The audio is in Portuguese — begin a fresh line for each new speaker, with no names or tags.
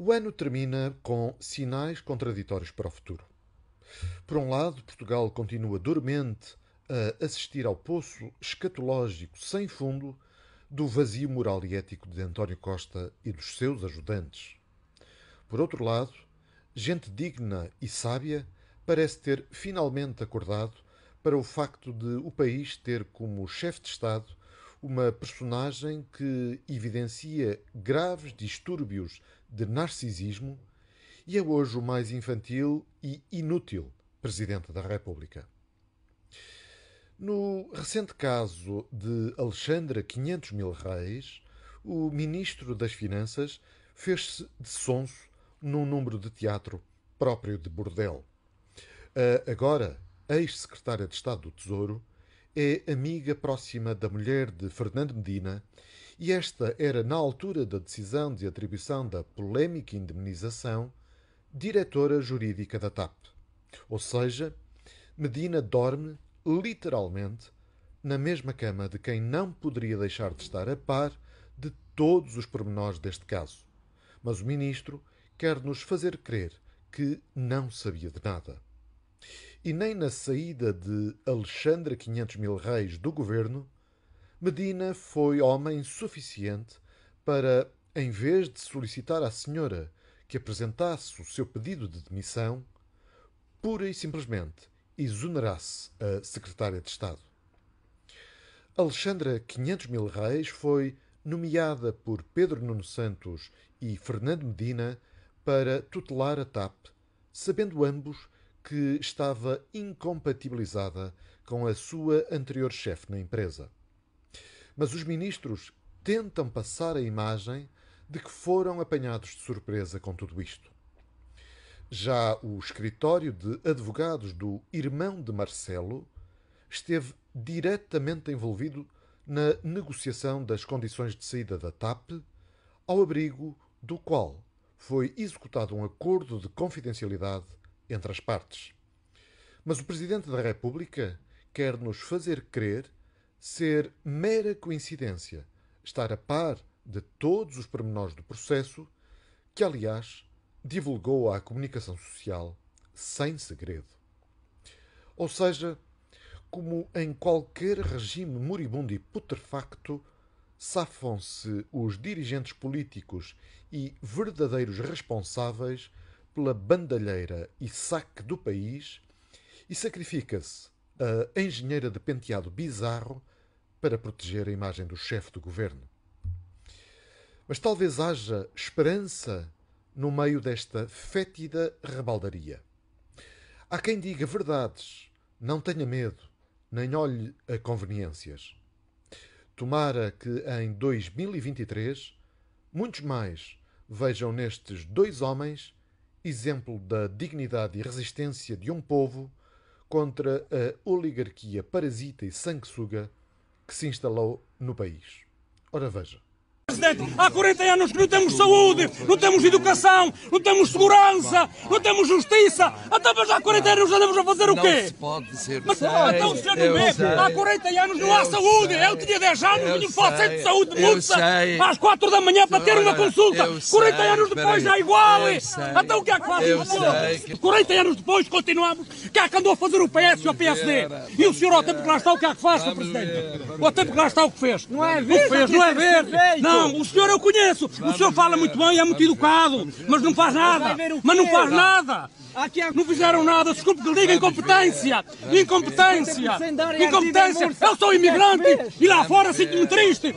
O ano termina com sinais contraditórios para o futuro. Por um lado, Portugal continua dormente a assistir ao poço escatológico sem fundo do vazio moral e ético de António Costa e dos seus ajudantes. Por outro lado, gente digna e sábia parece ter finalmente acordado para o facto de o país ter como chefe de Estado uma personagem que evidencia graves distúrbios de narcisismo e é hoje o mais infantil e inútil Presidente da República. No recente caso de Alexandra 500 mil reis, o Ministro das Finanças fez-se de sonso num número de teatro próprio de bordel. A agora ex-secretária de Estado do Tesouro é amiga próxima da mulher de Fernando Medina e esta era, na altura da decisão de atribuição da polémica indemnização, diretora jurídica da TAP. Ou seja, Medina dorme, literalmente, na mesma cama de quem não poderia deixar de estar a par de todos os pormenores deste caso. Mas o ministro quer nos fazer crer que não sabia de nada. E nem na saída de Alexandre 500 mil reis do governo Medina foi homem suficiente para, em vez de solicitar à senhora que apresentasse o seu pedido de demissão, pura e simplesmente exonerasse a secretária de Estado. Alexandra 500 mil reis foi nomeada por Pedro Nuno Santos e Fernando Medina para tutelar a TAP, sabendo ambos que estava incompatibilizada com a sua anterior chefe na empresa. Mas os ministros tentam passar a imagem de que foram apanhados de surpresa com tudo isto. Já o escritório de advogados do irmão de Marcelo esteve diretamente envolvido na negociação das condições de saída da TAP, ao abrigo do qual foi executado um acordo de confidencialidade entre as partes. Mas o Presidente da República quer nos fazer crer ser mera coincidência estar a par de todos os pormenores do processo, que, aliás, divulgou à comunicação social sem segredo. Ou seja, como em qualquer regime moribundo e putrefacto, safam-se os dirigentes políticos e verdadeiros responsáveis pela bandalheira e saque do país e sacrifica-se a engenheira de penteado bizarro para proteger a imagem do chefe do governo. Mas talvez haja esperança no meio desta fétida rebaldaria. Há quem diga verdades, não tenha medo, nem olhe a conveniências. Tomara que em 2023 muitos mais vejam nestes dois homens exemplo da dignidade e resistência de um povo contra a oligarquia parasita e sanguessuga que se instalou no país. Ora veja.
Presidente, há 40 anos que não temos saúde, não temos educação, não temos segurança, não temos justiça. Até mas há 40 anos andamos a fazer o quê?
Não se pode dizer.
Mas
sei,
então o senhor não vê?
sei.
Há 40 anos não há
Eu
saúde.
sei.
Eu tinha 10 anos,
Eu
vinha para o centro de
sei.
saúde de
sei.
às 4 da manhã para ter uma consulta.
eu
40
sei,
anos depois é igual.
Sei.
Então o que é que faz
Eu
o senhor?
sei que-
40 anos depois continuamos. Cá que andou a fazer o PS e o PSD.
ver,
E o senhor ao tempo que lá está o que é que faz, Sr.
Vamos
Presidente?
ver,
Ao tempo que lá está o que fez. Não é. O que fez, não é verde. Não, o senhor eu conheço. O senhor fala muito bem, é muito educado, mas não faz nada. Mas não faz nada. Não fizeram nada, desculpe que lhe diga incompetência. Incompetência. Incompetência. Eu sou imigrante e lá fora sinto-me triste.